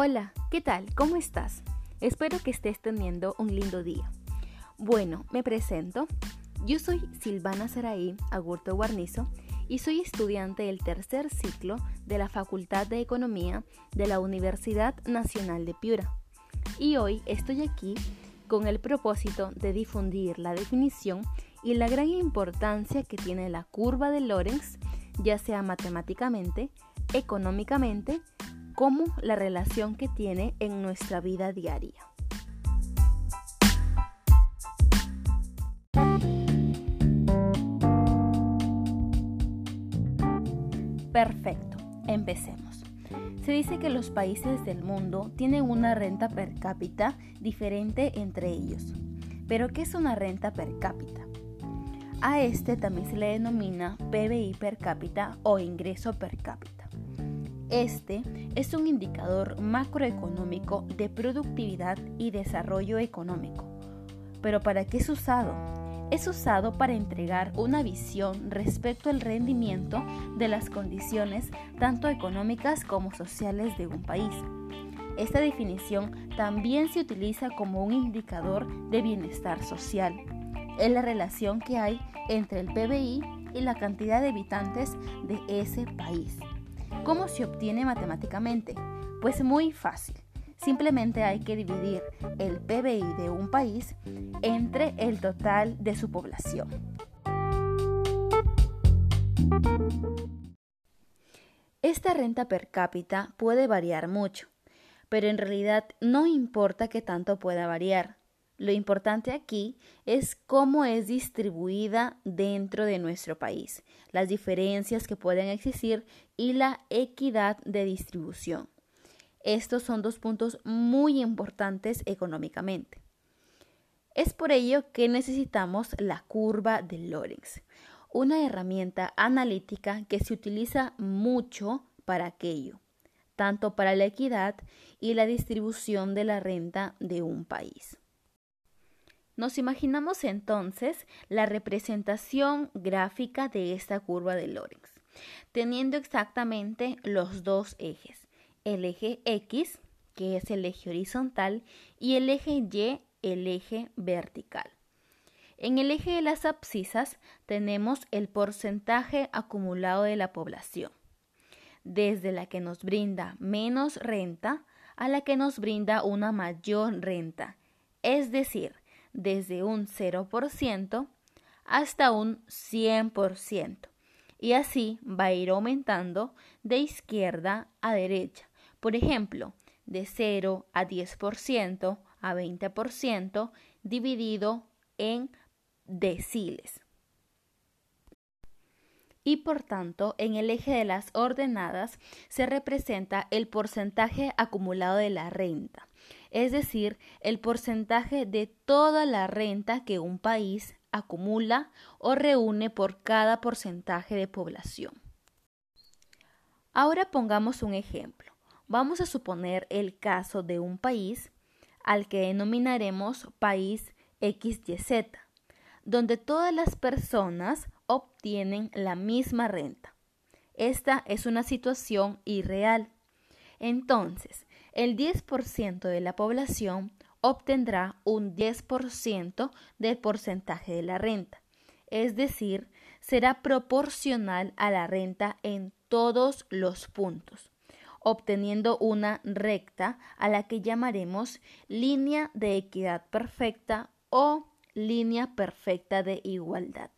Hola, ¿qué tal? ¿Cómo estás? Espero que estés teniendo un lindo día. Bueno, me presento. Yo soy Silvana Saraí Agurto Guarnizo y soy estudiante del tercer ciclo de la Facultad de Economía de la Universidad Nacional de Piura. Y hoy estoy aquí con el propósito de difundir la definición y la gran importancia que tiene la curva de Lorenz, ya sea matemáticamente, económicamente como la relación que tiene en nuestra vida diaria. Perfecto, empecemos. Se dice que los países del mundo tienen una renta per cápita diferente entre ellos. Pero ¿qué es una renta per cápita? A este también se le denomina PBI per cápita o ingreso per cápita. Este es un indicador macroeconómico de productividad y desarrollo económico. ¿Pero para qué es usado? Es usado para entregar una visión respecto al rendimiento de las condiciones tanto económicas como sociales de un país. Esta definición también se utiliza como un indicador de bienestar social. Es la relación que hay entre el PBI y la cantidad de habitantes de ese país. ¿Cómo se obtiene matemáticamente? Pues muy fácil. Simplemente hay que dividir el PBI de un país entre el total de su población. Esta renta per cápita puede variar mucho, pero en realidad no importa que tanto pueda variar. Lo importante aquí es cómo es distribuida dentro de nuestro país, las diferencias que pueden existir y la equidad de distribución. Estos son dos puntos muy importantes económicamente. Es por ello que necesitamos la curva de Lorenz, una herramienta analítica que se utiliza mucho para aquello, tanto para la equidad y la distribución de la renta de un país. Nos imaginamos entonces la representación gráfica de esta curva de Lorenz, teniendo exactamente los dos ejes, el eje X, que es el eje horizontal, y el eje Y, el eje vertical. En el eje de las abscisas tenemos el porcentaje acumulado de la población, desde la que nos brinda menos renta a la que nos brinda una mayor renta, es decir, desde un 0% hasta un 100%. Y así va a ir aumentando de izquierda a derecha. Por ejemplo, de 0 a 10% a 20% dividido en deciles. Y por tanto, en el eje de las ordenadas se representa el porcentaje acumulado de la renta es decir, el porcentaje de toda la renta que un país acumula o reúne por cada porcentaje de población. Ahora pongamos un ejemplo. Vamos a suponer el caso de un país al que denominaremos país XYZ, donde todas las personas obtienen la misma renta. Esta es una situación irreal. Entonces, el 10% de la población obtendrá un 10% del porcentaje de la renta, es decir, será proporcional a la renta en todos los puntos, obteniendo una recta a la que llamaremos línea de equidad perfecta o línea perfecta de igualdad,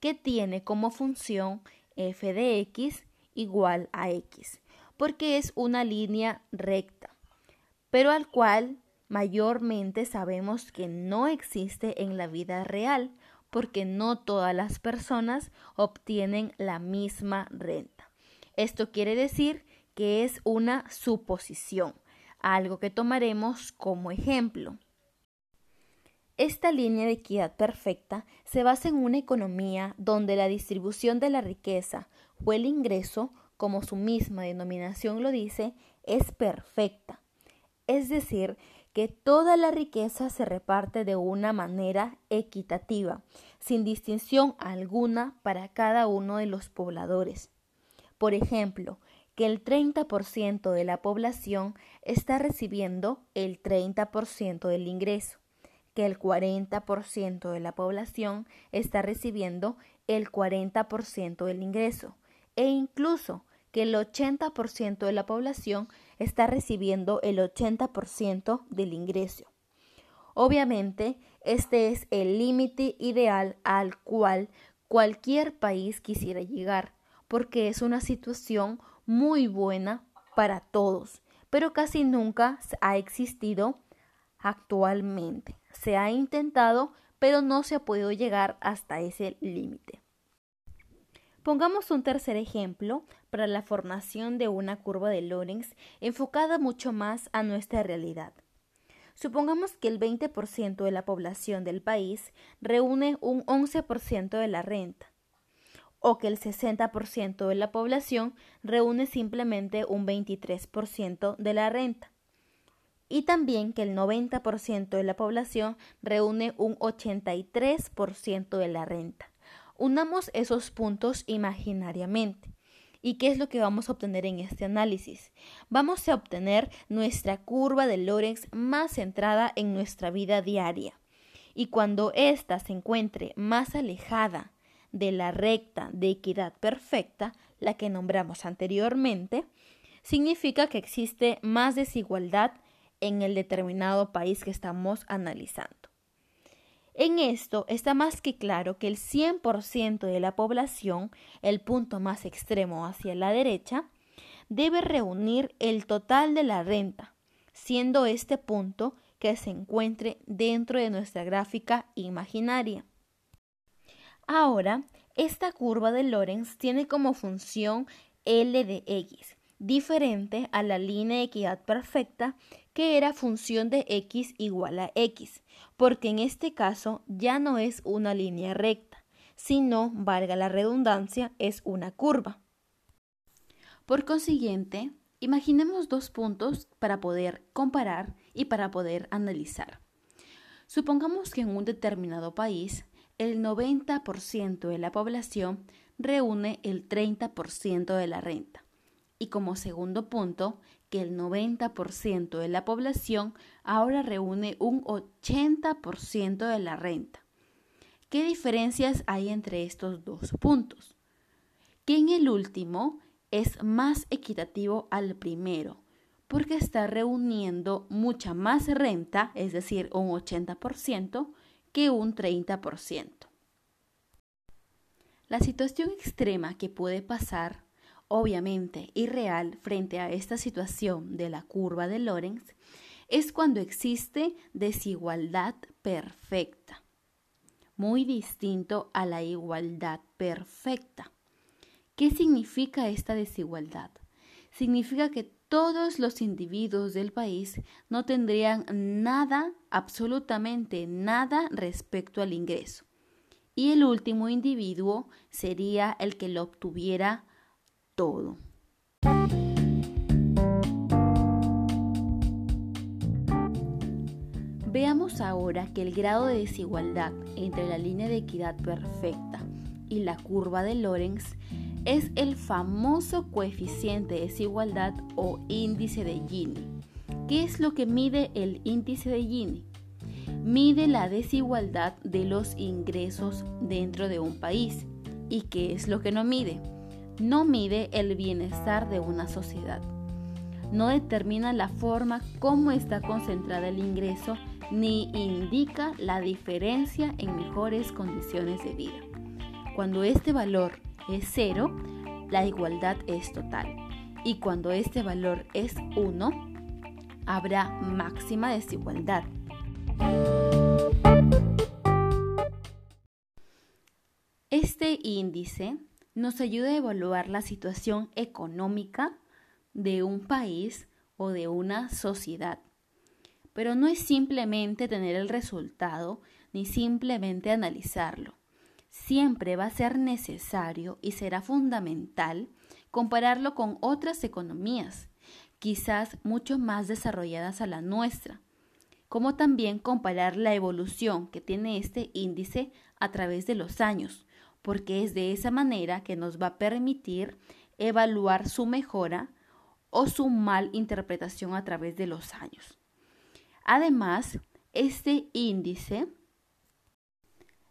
que tiene como función f de x igual a x porque es una línea recta, pero al cual mayormente sabemos que no existe en la vida real, porque no todas las personas obtienen la misma renta. Esto quiere decir que es una suposición, algo que tomaremos como ejemplo. Esta línea de equidad perfecta se basa en una economía donde la distribución de la riqueza o el ingreso como su misma denominación lo dice, es perfecta. Es decir, que toda la riqueza se reparte de una manera equitativa, sin distinción alguna para cada uno de los pobladores. Por ejemplo, que el 30% de la población está recibiendo el 30% del ingreso, que el 40% de la población está recibiendo el 40% del ingreso e incluso que el 80% de la población está recibiendo el 80% del ingreso. Obviamente, este es el límite ideal al cual cualquier país quisiera llegar, porque es una situación muy buena para todos, pero casi nunca ha existido actualmente. Se ha intentado, pero no se ha podido llegar hasta ese límite. Pongamos un tercer ejemplo para la formación de una curva de Lorenz enfocada mucho más a nuestra realidad. Supongamos que el 20% de la población del país reúne un 11% de la renta, o que el 60% de la población reúne simplemente un 23% de la renta, y también que el 90% de la población reúne un 83% de la renta. Unamos esos puntos imaginariamente. ¿Y qué es lo que vamos a obtener en este análisis? Vamos a obtener nuestra curva de Lorenz más centrada en nuestra vida diaria. Y cuando ésta se encuentre más alejada de la recta de equidad perfecta, la que nombramos anteriormente, significa que existe más desigualdad en el determinado país que estamos analizando. En esto está más que claro que el 100% de la población, el punto más extremo hacia la derecha, debe reunir el total de la renta, siendo este punto que se encuentre dentro de nuestra gráfica imaginaria. Ahora, esta curva de Lorenz tiene como función L de X, diferente a la línea de equidad perfecta que era función de X igual a X, porque en este caso ya no es una línea recta, sino, valga la redundancia, es una curva. Por consiguiente, imaginemos dos puntos para poder comparar y para poder analizar. Supongamos que en un determinado país el 90% de la población reúne el 30% de la renta. Y como segundo punto, que el 90% de la población ahora reúne un 80% de la renta. ¿Qué diferencias hay entre estos dos puntos? Que en el último es más equitativo al primero, porque está reuniendo mucha más renta, es decir, un 80%, que un 30%. La situación extrema que puede pasar obviamente irreal frente a esta situación de la curva de Lorenz es cuando existe desigualdad perfecta, muy distinto a la igualdad perfecta. ¿Qué significa esta desigualdad? Significa que todos los individuos del país no tendrían nada, absolutamente nada respecto al ingreso. Y el último individuo sería el que lo obtuviera todo. Veamos ahora que el grado de desigualdad entre la línea de equidad perfecta y la curva de Lorenz es el famoso coeficiente de desigualdad o índice de Gini. ¿Qué es lo que mide el índice de Gini? Mide la desigualdad de los ingresos dentro de un país. ¿Y qué es lo que no mide? No mide el bienestar de una sociedad. No determina la forma como está concentrada el ingreso ni indica la diferencia en mejores condiciones de vida. Cuando este valor es cero, la igualdad es total. Y cuando este valor es 1, habrá máxima desigualdad. Este índice nos ayuda a evaluar la situación económica de un país o de una sociedad. Pero no es simplemente tener el resultado ni simplemente analizarlo. Siempre va a ser necesario y será fundamental compararlo con otras economías, quizás mucho más desarrolladas a la nuestra, como también comparar la evolución que tiene este índice a través de los años, porque es de esa manera que nos va a permitir evaluar su mejora o su mal interpretación a través de los años. Además, este índice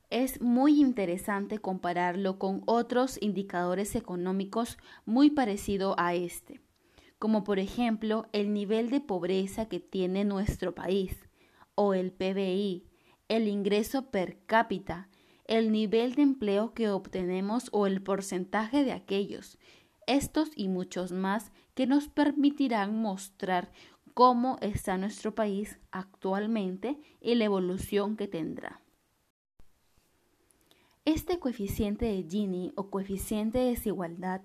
es muy interesante compararlo con otros indicadores económicos muy parecidos a este, como por ejemplo el nivel de pobreza que tiene nuestro país, o el PBI, el ingreso per cápita, el nivel de empleo que obtenemos o el porcentaje de aquellos, estos y muchos más que nos permitirán mostrar cómo está nuestro país actualmente y la evolución que tendrá. Este coeficiente de Gini o coeficiente de desigualdad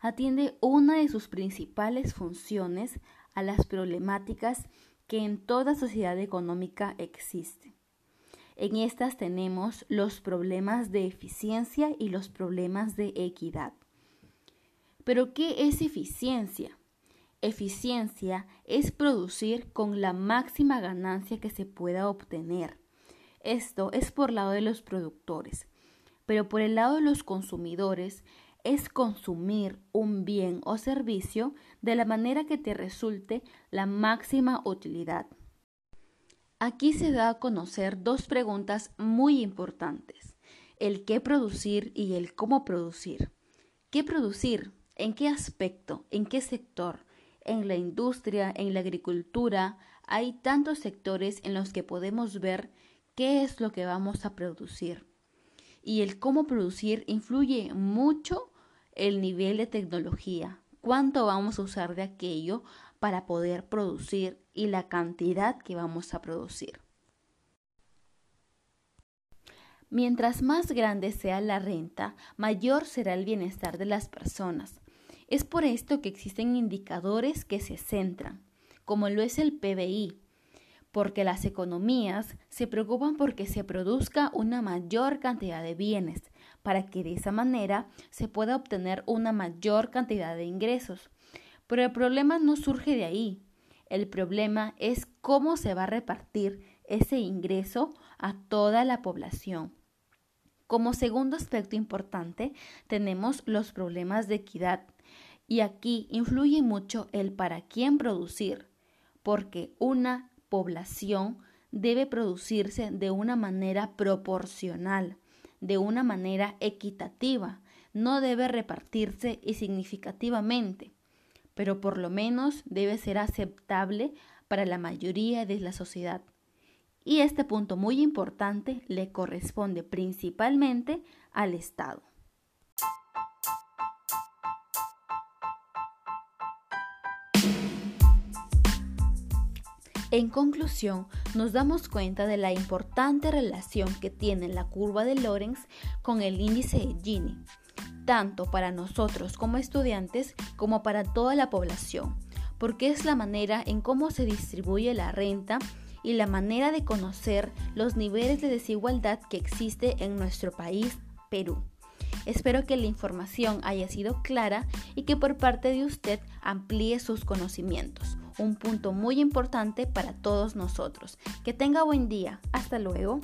atiende una de sus principales funciones a las problemáticas que en toda sociedad económica existen. En estas tenemos los problemas de eficiencia y los problemas de equidad. Pero ¿qué es eficiencia? Eficiencia es producir con la máxima ganancia que se pueda obtener. Esto es por lado de los productores, pero por el lado de los consumidores es consumir un bien o servicio de la manera que te resulte la máxima utilidad. Aquí se da a conocer dos preguntas muy importantes, el qué producir y el cómo producir. ¿Qué producir? ¿En qué aspecto? ¿En qué sector? en la industria, en la agricultura, hay tantos sectores en los que podemos ver qué es lo que vamos a producir. Y el cómo producir influye mucho el nivel de tecnología, cuánto vamos a usar de aquello para poder producir y la cantidad que vamos a producir. Mientras más grande sea la renta, mayor será el bienestar de las personas, es por esto que existen indicadores que se centran, como lo es el PBI, porque las economías se preocupan porque se produzca una mayor cantidad de bienes, para que de esa manera se pueda obtener una mayor cantidad de ingresos. Pero el problema no surge de ahí. El problema es cómo se va a repartir ese ingreso a toda la población. Como segundo aspecto importante tenemos los problemas de equidad, y aquí influye mucho el para quién producir, porque una población debe producirse de una manera proporcional, de una manera equitativa, no debe repartirse y significativamente, pero por lo menos debe ser aceptable para la mayoría de la sociedad. Y este punto muy importante le corresponde principalmente al Estado. En conclusión, nos damos cuenta de la importante relación que tiene la curva de Lorenz con el índice de Gini, tanto para nosotros como estudiantes como para toda la población, porque es la manera en cómo se distribuye la renta y la manera de conocer los niveles de desigualdad que existe en nuestro país, Perú. Espero que la información haya sido clara y que por parte de usted amplíe sus conocimientos un punto muy importante para todos nosotros. Que tenga buen día. Hasta luego.